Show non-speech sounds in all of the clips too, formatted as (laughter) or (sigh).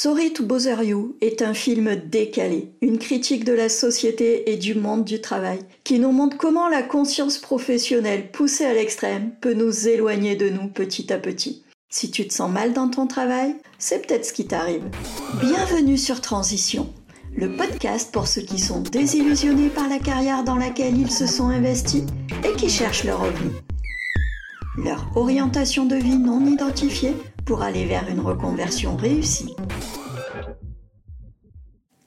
Sorry to Bother You est un film décalé, une critique de la société et du monde du travail, qui nous montre comment la conscience professionnelle poussée à l'extrême peut nous éloigner de nous petit à petit. Si tu te sens mal dans ton travail, c'est peut-être ce qui t'arrive. Bienvenue sur Transition, le podcast pour ceux qui sont désillusionnés par la carrière dans laquelle ils se sont investis et qui cherchent leur revenu. Leur orientation de vie non identifiée pour aller vers une reconversion réussie.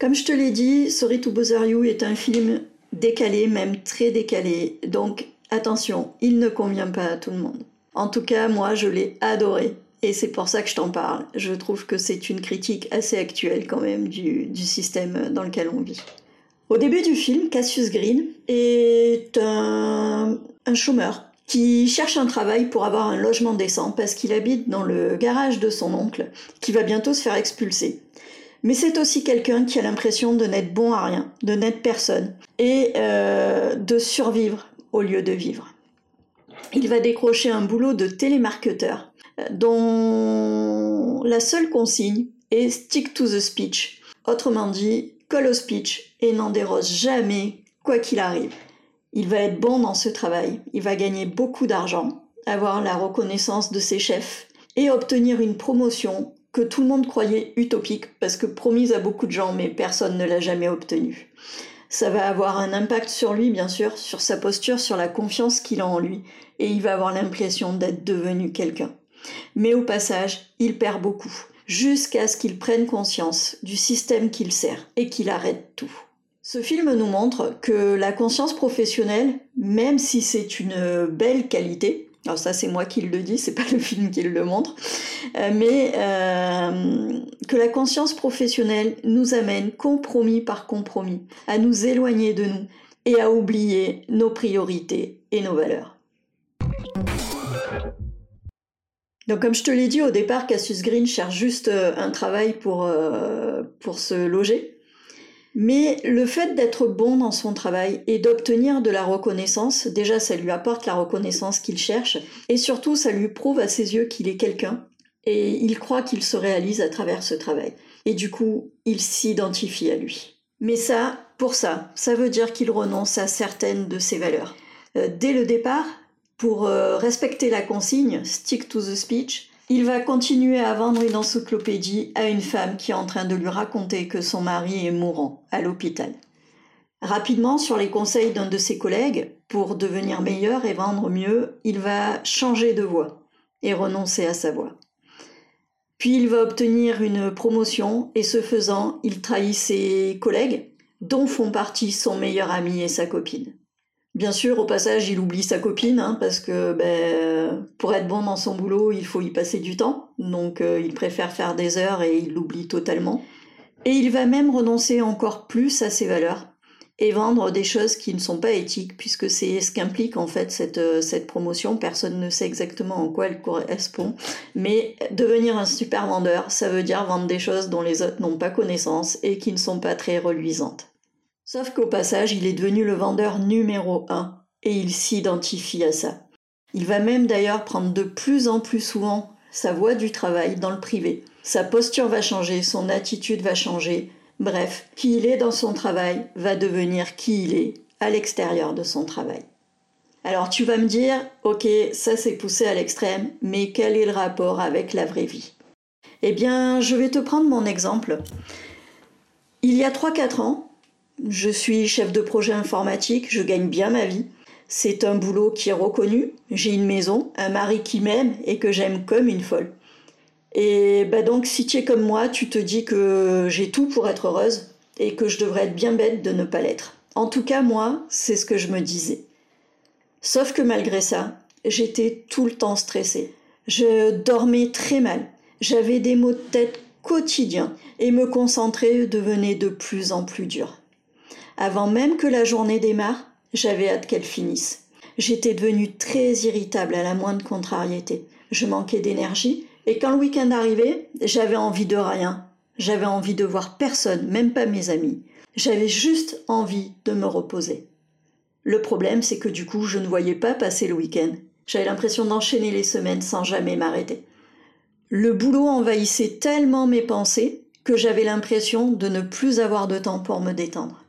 Comme je te l'ai dit, Sorry to Bother You est un film décalé, même très décalé. Donc attention, il ne convient pas à tout le monde. En tout cas, moi, je l'ai adoré. Et c'est pour ça que je t'en parle. Je trouve que c'est une critique assez actuelle quand même du, système dans lequel on vit. Au début du film, Cassius Green est un chômeur qui cherche un travail pour avoir un logement décent parce qu'il habite dans le garage de son oncle, qui va bientôt se faire expulser. Mais c'est aussi quelqu'un qui a l'impression de n'être bon à rien, de n'être personne, et euh, de survivre au lieu de vivre. Il va décrocher un boulot de télémarketeur, euh, dont la seule consigne est stick to the speech. Autrement dit, colle au speech et n'en déroge jamais, quoi qu'il arrive. Il va être bon dans ce travail, il va gagner beaucoup d'argent, avoir la reconnaissance de ses chefs et obtenir une promotion que tout le monde croyait utopique parce que promise à beaucoup de gens mais personne ne l'a jamais obtenue. Ça va avoir un impact sur lui bien sûr, sur sa posture, sur la confiance qu'il a en lui et il va avoir l'impression d'être devenu quelqu'un. Mais au passage, il perd beaucoup jusqu'à ce qu'il prenne conscience du système qu'il sert et qu'il arrête tout. Ce film nous montre que la conscience professionnelle, même si c'est une belle qualité, alors ça c'est moi qui le dis, c'est pas (laughs) le film qui le montre, euh, mais euh, que la conscience professionnelle nous amène compromis par compromis à nous éloigner de nous et à oublier nos priorités et nos valeurs. Donc comme je te l'ai dit au départ, Cassius Green cherche juste euh, un travail pour, pour se loger. Mais le fait d'être bon dans son travail et d'obtenir de la reconnaissance, déjà ça lui apporte la reconnaissance qu'il cherche, et surtout ça lui prouve à ses yeux qu'il est quelqu'un, et il croit qu'il se réalise à travers ce travail. Et du coup, il s'identifie à lui. Mais ça, pour ça, ça veut dire qu'il renonce à certaines de ses valeurs. Euh, dès le départ, pour euh, respecter la consigne, stick to the speech, il va continuer à vendre une encyclopédie à une femme qui est en train de lui raconter que son mari est mourant à l'hôpital. Rapidement, sur les conseils d'un de ses collègues, pour devenir meilleur et vendre mieux, il va changer de voix et renoncer à sa voix. Puis il va obtenir une promotion et ce faisant, il trahit ses collègues, dont font partie son meilleur ami et sa copine. Bien sûr, au passage, il oublie sa copine, hein, parce que ben, pour être bon dans son boulot, il faut y passer du temps. Donc euh, il préfère faire des heures et il l'oublie totalement. Et il va même renoncer encore plus à ses valeurs et vendre des choses qui ne sont pas éthiques, puisque c'est ce qu'implique en fait cette, euh, cette promotion. Personne ne sait exactement en quoi elle correspond. Mais devenir un super vendeur, ça veut dire vendre des choses dont les autres n'ont pas connaissance et qui ne sont pas très reluisantes. Sauf qu'au passage, il est devenu le vendeur numéro un et il s'identifie à ça. Il va même d'ailleurs prendre de plus en plus souvent sa voie du travail dans le privé. Sa posture va changer, son attitude va changer. Bref, qui il est dans son travail va devenir qui il est à l'extérieur de son travail. Alors tu vas me dire, ok, ça c'est poussé à l'extrême, mais quel est le rapport avec la vraie vie? Eh bien, je vais te prendre mon exemple. Il y a 3-4 ans, je suis chef de projet informatique, je gagne bien ma vie. C'est un boulot qui est reconnu. J'ai une maison, un mari qui m'aime et que j'aime comme une folle. Et bah donc, si tu es comme moi, tu te dis que j'ai tout pour être heureuse et que je devrais être bien bête de ne pas l'être. En tout cas, moi, c'est ce que je me disais. Sauf que malgré ça, j'étais tout le temps stressée. Je dormais très mal. J'avais des maux de tête quotidiens et me concentrer devenait de plus en plus dur. Avant même que la journée démarre, j'avais hâte qu'elle finisse. J'étais devenue très irritable à la moindre contrariété. Je manquais d'énergie et quand le week-end arrivait, j'avais envie de rien. J'avais envie de voir personne, même pas mes amis. J'avais juste envie de me reposer. Le problème, c'est que du coup, je ne voyais pas passer le week-end. J'avais l'impression d'enchaîner les semaines sans jamais m'arrêter. Le boulot envahissait tellement mes pensées que j'avais l'impression de ne plus avoir de temps pour me détendre.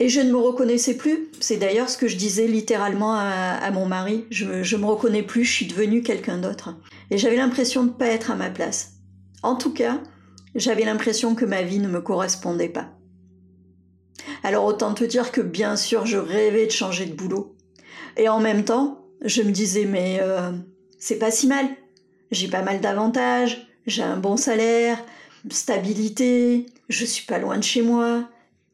Et je ne me reconnaissais plus. C'est d'ailleurs ce que je disais littéralement à, mon mari. Je, ne me reconnais plus, je suis devenue quelqu'un d'autre. Et j'avais l'impression de ne pas être à ma place. En tout cas, j'avais l'impression que ma vie ne me correspondait pas. Alors autant te dire que bien sûr, je rêvais de changer de boulot. Et en même temps, je me disais, mais euh, c'est pas si mal. J'ai pas mal d'avantages, j'ai un bon salaire, stabilité, je suis pas loin de chez moi.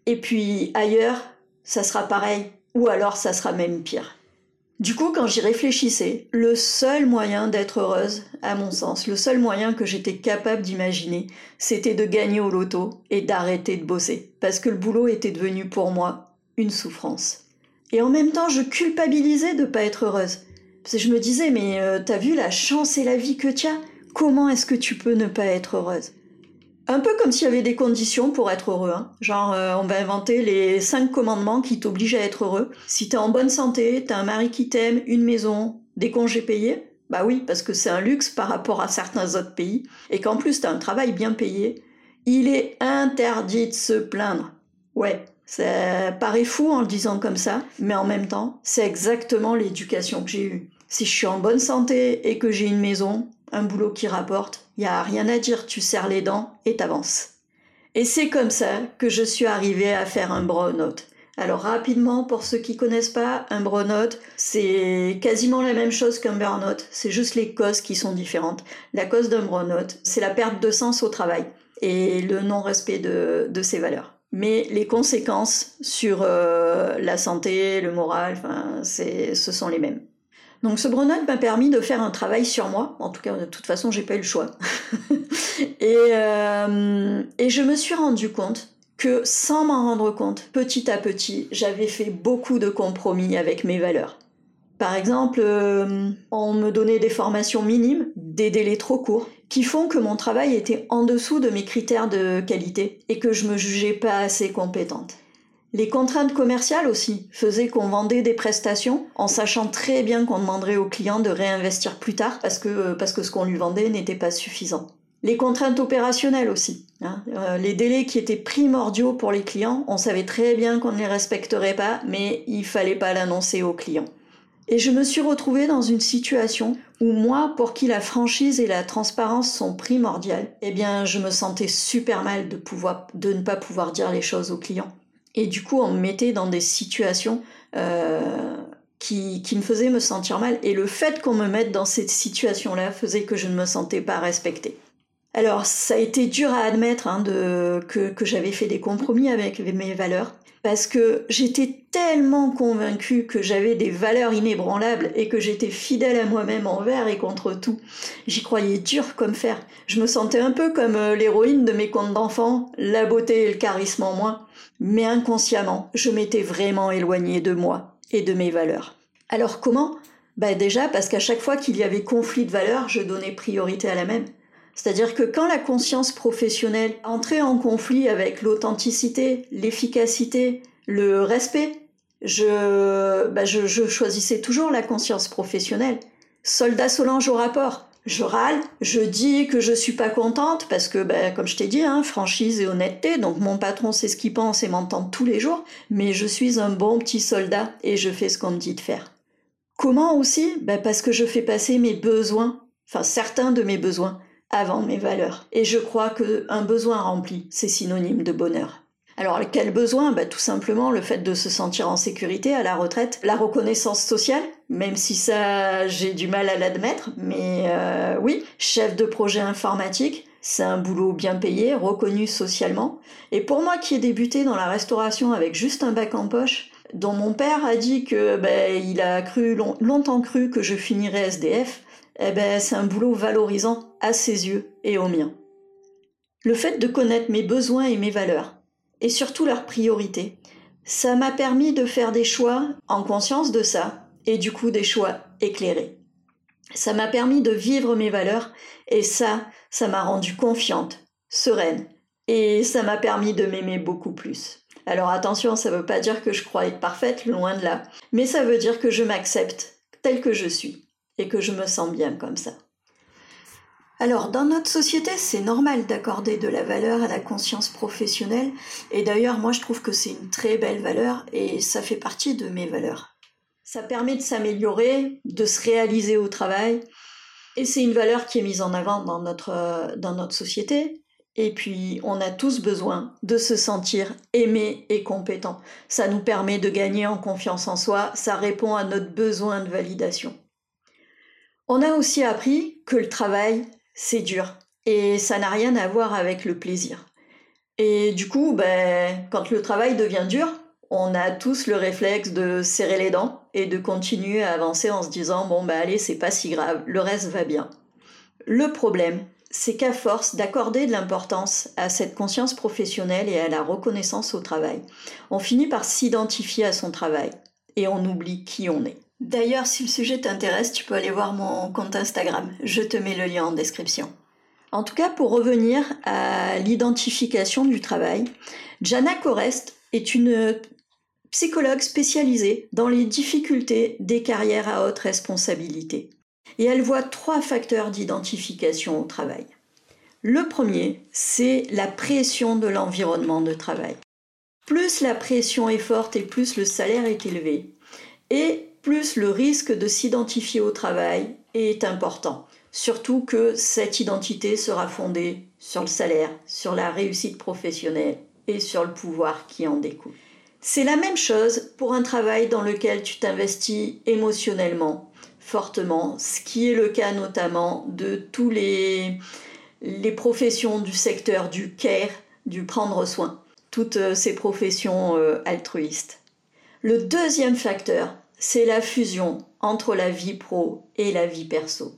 Et puis ailleurs, ça sera pareil, ou alors ça sera même pire. Du coup, quand j'y réfléchissais, le seul moyen d'être heureuse, à mon sens, le seul moyen que j'étais capable d'imaginer, c'était de gagner au loto et d'arrêter de bosser. Parce que le boulot était devenu pour moi une souffrance. Et en même temps, je culpabilisais de ne pas être heureuse. Parce que je me disais, mais euh, t'as vu la chance et la vie que tu as Comment est-ce que tu peux ne pas être heureuse? Un peu comme s'il y avait des conditions pour être heureux. Hein. Genre, euh, on va inventer les cinq commandements qui t'obligent à être heureux. Si t'es en bonne santé, t'as un mari qui t'aime, une maison, des congés payés, bah oui, parce que c'est un luxe par rapport à certains autres pays, et qu'en plus t'as un travail bien payé, il est interdit de se plaindre. Ouais, ça paraît fou en le disant comme ça, mais en même temps, c'est exactement l'éducation que j'ai eue. Si je suis en bonne santé et que j'ai une maison, un boulot qui rapporte, il y a rien à dire, tu serres les dents et t'avances. Et c'est comme ça que je suis arrivée à faire un burn-out. Alors rapidement, pour ceux qui connaissent pas, un burn-out, c'est quasiment la même chose qu'un burn-out, c'est juste les causes qui sont différentes. La cause d'un burn-out, c'est la perte de sens au travail et le non-respect de, de ses valeurs. Mais les conséquences sur euh, la santé, le moral, enfin, ce sont les mêmes. Donc ce burn m'a permis de faire un travail sur moi. En tout cas, de toute façon, j'ai pas eu le choix. (laughs) et, euh, et je me suis rendu compte que sans m'en rendre compte, petit à petit, j'avais fait beaucoup de compromis avec mes valeurs. Par exemple, euh, on me donnait des formations minimes, des délais trop courts, qui font que mon travail était en dessous de mes critères de qualité et que je me jugeais pas assez compétente. Les contraintes commerciales aussi faisaient qu'on vendait des prestations en sachant très bien qu'on demanderait au client de réinvestir plus tard parce que, parce que ce qu'on lui vendait n'était pas suffisant. Les contraintes opérationnelles aussi. Hein. Euh, les délais qui étaient primordiaux pour les clients, on savait très bien qu'on ne les respecterait pas, mais il fallait pas l'annoncer aux clients. Et je me suis retrouvée dans une situation où moi, pour qui la franchise et la transparence sont primordiales, eh bien, je me sentais super mal de pouvoir, de ne pas pouvoir dire les choses aux clients. Et du coup, on me mettait dans des situations euh, qui, qui, me faisaient me sentir mal. Et le fait qu'on me mette dans cette situation-là faisait que je ne me sentais pas respectée. Alors, ça a été dur à admettre hein, de, que, que j'avais fait des compromis avec mes valeurs, parce que j'étais tellement convaincue que j'avais des valeurs inébranlables et que j'étais fidèle à moi-même envers et contre tout. J'y croyais dur comme fer. Je me sentais un peu comme euh, l'héroïne de mes contes d'enfants, la beauté et le charisme en moi mais inconsciemment, je m'étais vraiment éloignée de moi et de mes valeurs. Alors comment? Bah Déjà parce qu'à chaque fois qu'il y avait conflit de valeurs, je donnais priorité à la même. C'est-à-dire que quand la conscience professionnelle entrait en conflit avec l'authenticité, l'efficacité, le respect, je, bah je, choisissais toujours la conscience professionnelle. Soldat Solange au rapport je râle, je dis que je suis pas contente parce que, ben, comme je t'ai dit, hein, franchise et honnêteté, donc mon patron sait ce qu'il pense et m'entend tous les jours, mais je suis un bon petit soldat et je fais ce qu'on me dit de faire. Comment aussi? Ben, Parce que je fais passer mes besoins, enfin certains de mes besoins, avant mes valeurs. Et je crois qu'un besoin rempli, c'est synonyme de bonheur. Alors quel besoin? Bah, Tout simplement le fait de se sentir en sécurité à la retraite, la reconnaissance sociale, même si ça j'ai du mal à l'admettre, mais euh, oui, chef de projet informatique, c'est un boulot bien payé, reconnu socialement. Et pour moi qui ai débuté dans la restauration avec juste un bac en poche, dont mon père a dit que ben, il a cru longtemps cru que je finirais SDF, eh ben, c'est un boulot valorisant à ses yeux et aux miens. Le fait de connaître mes besoins et mes valeurs, et surtout leurs priorités. Ça m'a permis de faire des choix en conscience de ça et du coup des choix éclairés. Ça m'a permis de vivre mes valeurs et ça, ça m'a rendue confiante, sereine et ça m'a permis de m'aimer beaucoup plus. Alors attention, ça ne veut pas dire que je crois être parfaite, loin de là, mais ça veut dire que je m'accepte telle que je suis et que je me sens bien comme ça. alors, dans notre société, c'est normal d'accorder de la valeur à la conscience professionnelle. Et d'ailleurs, moi, je trouve que c'est une très belle valeur et ça fait partie de mes valeurs. Ça permet de s'améliorer, de se réaliser au travail. Et c'est une valeur qui est mise en avant dans notre, dans notre société. Et puis, on a tous besoin de se sentir aimé et compétent. Ça nous permet de gagner en confiance en soi. Ça répond à notre besoin de validation. On a aussi appris que le travail, c'est dur. Et ça n'a rien à voir avec le plaisir. Et du coup, ben, quand le travail devient dur, on a tous le réflexe de serrer les dents et de continuer à avancer en se disant bon ben allez, c'est pas si grave, le reste va bien. Le problème, c'est qu'à force d'accorder de l'importance à cette conscience professionnelle et à la reconnaissance au travail, on finit par s'identifier à son travail et on oublie qui on est. D'ailleurs, si le sujet t'intéresse, tu peux aller voir mon compte Instagram. Je te mets le lien en description. En tout cas, pour revenir à l'identification du travail, Jana Korest est une psychologue spécialisée dans les difficultés des carrières à haute responsabilité. Et elle voit trois facteurs d'identification au travail. Le premier, c'est la pression de l'environnement de travail. Plus la pression est forte et plus le salaire est élevé, et plus le risque de s'identifier au travail est important. Surtout que cette identité sera fondée sur le salaire, sur la réussite professionnelle et sur le pouvoir qui en découle. C'est la même chose pour un travail dans lequel tu t'investis émotionnellement, fortement, ce qui est le cas notamment de tous les, les professions du secteur du care, du prendre soin, toutes euh, ces professions euh, altruistes. Le deuxième facteur, c'est la fusion entre la vie pro et la vie perso.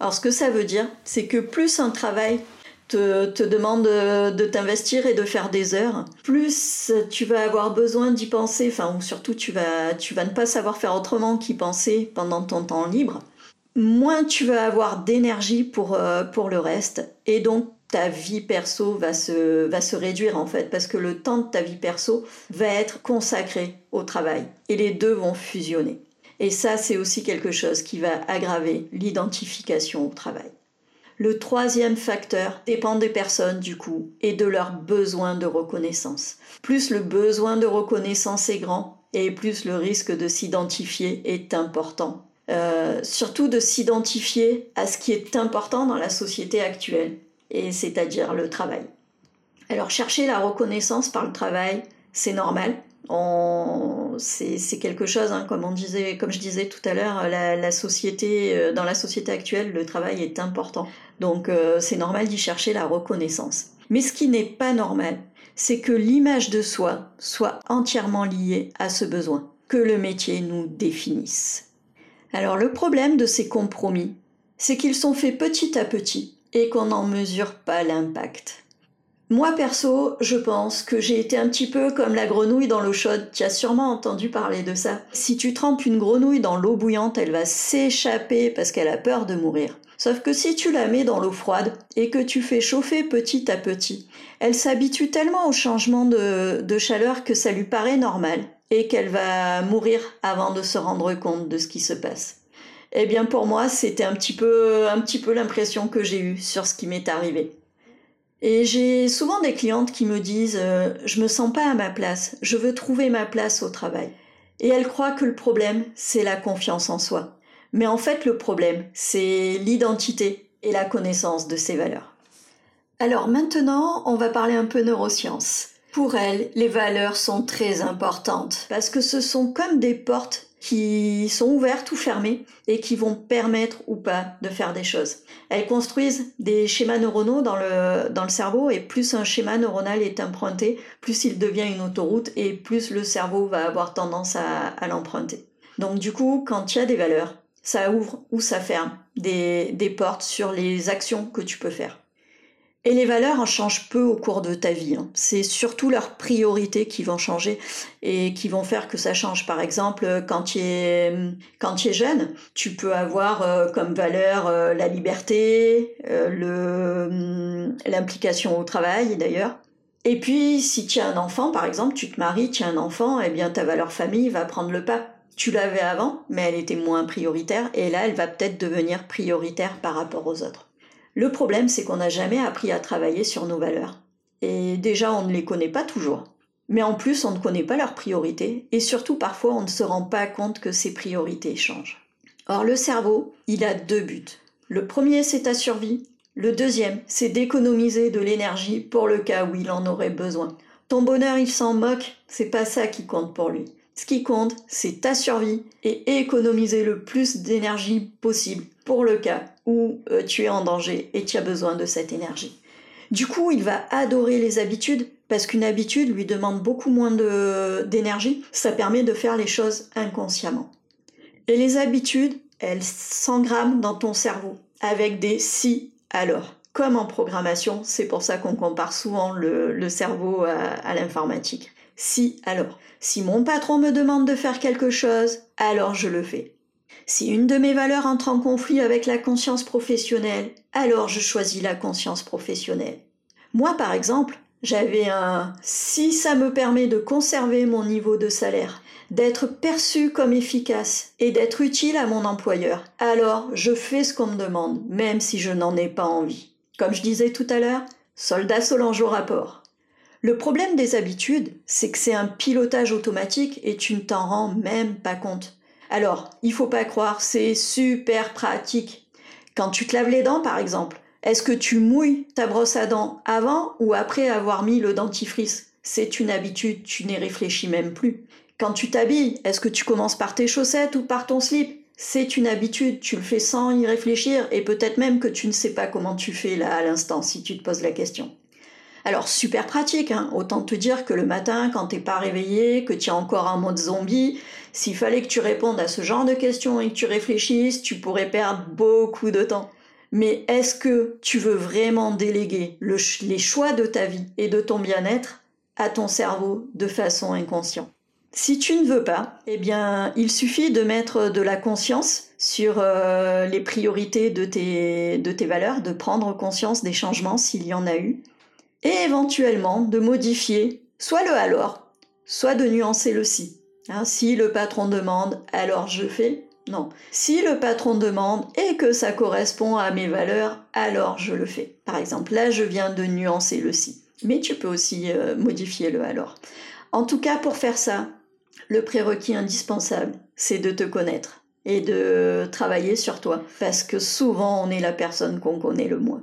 Alors ce que ça veut dire, c'est que plus un travail te, demande de t'investir et de faire des heures, plus tu vas avoir besoin d'y penser, enfin ou surtout tu vas, tu vas ne pas savoir faire autrement qu'y penser pendant ton temps libre, moins tu vas avoir d'énergie pour, euh, pour le reste et donc ta vie perso va se, va se réduire en fait parce que le temps de ta vie perso va être consacré au travail et les deux vont fusionner. Et ça, c'est aussi quelque chose qui va aggraver l'identification au travail. Le troisième facteur dépend des personnes du coup et de leur besoin de reconnaissance. Plus le besoin de reconnaissance est grand et plus le risque de s'identifier est important. Euh, surtout de s'identifier à ce qui est important dans la société actuelle et c'est-à-dire le travail. Alors chercher la reconnaissance par le travail, c'est normal. C'est quelque chose, hein, comme, on disait, comme je disais tout à l'heure, la, société, euh, dans la société actuelle, le travail est important. Donc euh, c'est normal d'y chercher la reconnaissance. Mais ce qui n'est pas normal, c'est que l'image de soi soit entièrement liée à ce besoin, que le métier nous définisse. Alors le problème de ces compromis, c'est qu'ils sont faits petit à petit et qu'on n'en mesure pas l'impact. Moi perso, je pense que j'ai été un petit peu comme la grenouille dans l'eau chaude. Tu as sûrement entendu parler de ça. Si tu trempes une grenouille dans l'eau bouillante, elle va s'échapper parce qu'elle a peur de mourir. Sauf que si tu la mets dans l'eau froide et que tu fais chauffer petit à petit, elle s'habitue tellement au changement de, de chaleur que ça lui paraît normal et qu'elle va mourir avant de se rendre compte de ce qui se passe. Eh bien pour moi, c'était un petit peu, l'impression que j'ai eue sur ce qui m'est arrivé. Et j'ai souvent des clientes qui me disent euh, je me sens pas à ma place, je veux trouver ma place au travail. Et elles croient que le problème, c'est la confiance en soi. Mais en fait, le problème, c'est l'identité et la connaissance de ses valeurs. Alors maintenant, on va parler un peu neurosciences. Pour elles, les valeurs sont très importantes parce que ce sont comme des portes qui sont ouvertes ou fermées et qui vont permettre ou pas de faire des choses. Elles construisent des schémas neuronaux dans le, dans le cerveau et plus un schéma neuronal est emprunté, plus il devient une autoroute et plus le cerveau va avoir tendance à, à l'emprunter. Donc du coup, quand il y a des valeurs, ça ouvre ou ça ferme des, des portes sur les actions que tu peux faire. Et les valeurs en changent peu au cours de ta vie. Hein. C'est surtout leurs priorités qui vont changer et qui vont faire que ça change. Par exemple, quand tu es, quand tu es jeune, tu peux avoir euh, comme valeur euh, la liberté, euh, hum, l'implication au travail d'ailleurs. Et puis, si tu as un enfant, par exemple, tu te maries, tu as un enfant, eh bien ta valeur famille va prendre le pas. Tu l'avais avant, mais elle était moins prioritaire, et là, elle va peut-être devenir prioritaire par rapport aux autres. Le problème, c'est qu'on n'a jamais appris à travailler sur nos valeurs. Et déjà, on ne les connaît pas toujours. Mais en plus, on ne connaît pas leurs priorités, et surtout parfois, on ne se rend pas compte que ces priorités changent. Or, le cerveau, il a deux buts. Le premier, c'est ta survie. Le deuxième, c'est d'économiser de l'énergie pour le cas où il en aurait besoin. Ton bonheur, il s'en moque, c'est pas ça qui compte pour lui. Ce qui compte, c'est ta survie et économiser le plus d'énergie possible pour le cas où euh, tu es en danger et tu as besoin de cette énergie. Du coup, il va adorer les habitudes parce qu'une habitude lui demande beaucoup moins d'énergie. Ça permet de faire les choses inconsciemment. Et les habitudes, elles s'engramment dans ton cerveau avec des si alors. Comme en programmation, c'est pour ça qu'on compare souvent le, cerveau à l'informatique. Si alors. Si mon patron me demande de faire quelque chose, alors je le fais. Si une de mes valeurs entre en conflit avec la conscience professionnelle, alors je choisis la conscience professionnelle. Moi, par exemple, j'avais un si ça me permet de conserver mon niveau de salaire, d'être perçu comme efficace et d'être utile à mon employeur, alors je fais ce qu'on me demande, même si je n'en ai pas envie. Comme je disais tout à l'heure, soldat Solange au rapport. Le problème des habitudes, c'est que c'est un pilotage automatique et tu ne t'en rends même pas compte. Alors, il faut pas croire, c'est super pratique. Quand tu te laves les dents, par exemple, est-ce que tu mouilles ta brosse à dents avant ou après avoir mis le dentifrice? C'est une habitude, tu n'y réfléchis même plus. Quand tu t'habilles, est-ce que tu commences par tes chaussettes ou par ton slip? C'est une habitude, tu le fais sans y réfléchir et peut-être même que tu ne sais pas comment tu fais là à l'instant si tu te poses la question. Alors super pratique, hein. autant te dire que le matin, quand t'es pas réveillé, que tu es encore en mode zombie, s'il fallait que tu répondes à ce genre de questions et que tu réfléchisses, tu pourrais perdre beaucoup de temps. Mais est-ce que tu veux vraiment déléguer les choix de ta vie et de ton bien-être à ton cerveau de façon inconsciente? Si tu ne veux pas, eh bien, il suffit de mettre de la conscience sur euh, les priorités de tes, de tes valeurs, de prendre conscience des changements s'il y en a eu, et éventuellement de modifier soit le alors, soit de nuancer le si. Hein, si le patron demande, alors je fais. Non. Si le patron demande et que ça correspond à mes valeurs, alors je le fais. Par exemple, là, je viens de nuancer le si. Mais tu peux aussi euh, modifier le alors. En tout cas, pour faire ça, le prérequis indispensable, c'est de te connaître et de travailler sur toi. Parce que souvent, on est la personne qu'on connaît le moins.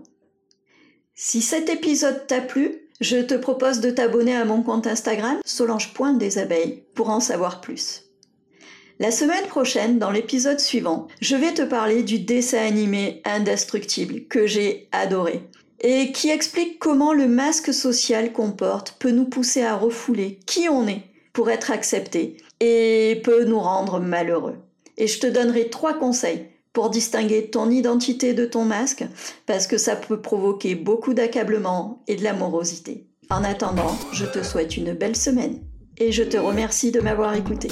Si cet épisode t'a plu, je te propose de t'abonner à mon compte Instagram solange.desabeilles pour en savoir plus. La semaine prochaine, dans l'épisode suivant, je vais te parler du dessin animé Indestructible que j'ai adoré et qui explique comment le masque social qu'on porte peut nous pousser à refouler qui on est pour être accepté et peut nous rendre malheureux. Et je te donnerai trois conseils pour distinguer ton identité de ton masque, parce que ça peut provoquer beaucoup d'accablement et de la morosité. En attendant, je te souhaite une belle semaine et je te remercie de m'avoir écouté.